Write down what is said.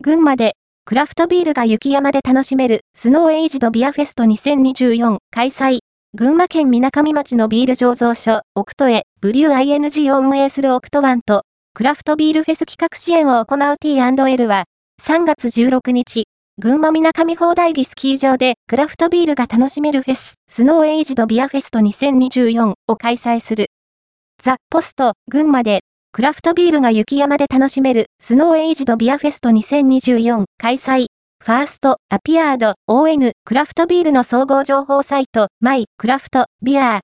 群馬で、クラフトビールが雪山で楽しめる、スノーエイジドビアフェスト2024開催。群馬県みなかみ町のビール醸造所、オクトワン Brewing を運営するオクトワンと、クラフトビールフェス企画支援を行う T&L は、3月16日、群馬みなかみ宝台樹スキー場でクラフトビールが楽しめるフェス、スノーエイジドビアフェスト2024を開催する。 The post、群馬で、クラフトビールが雪山で楽しめる、スノーエイジドビアフェスト2024開催。ファースト、アピアード、ON、クラフトビールの総合情報サイト、マイ、クラフト、ビアー、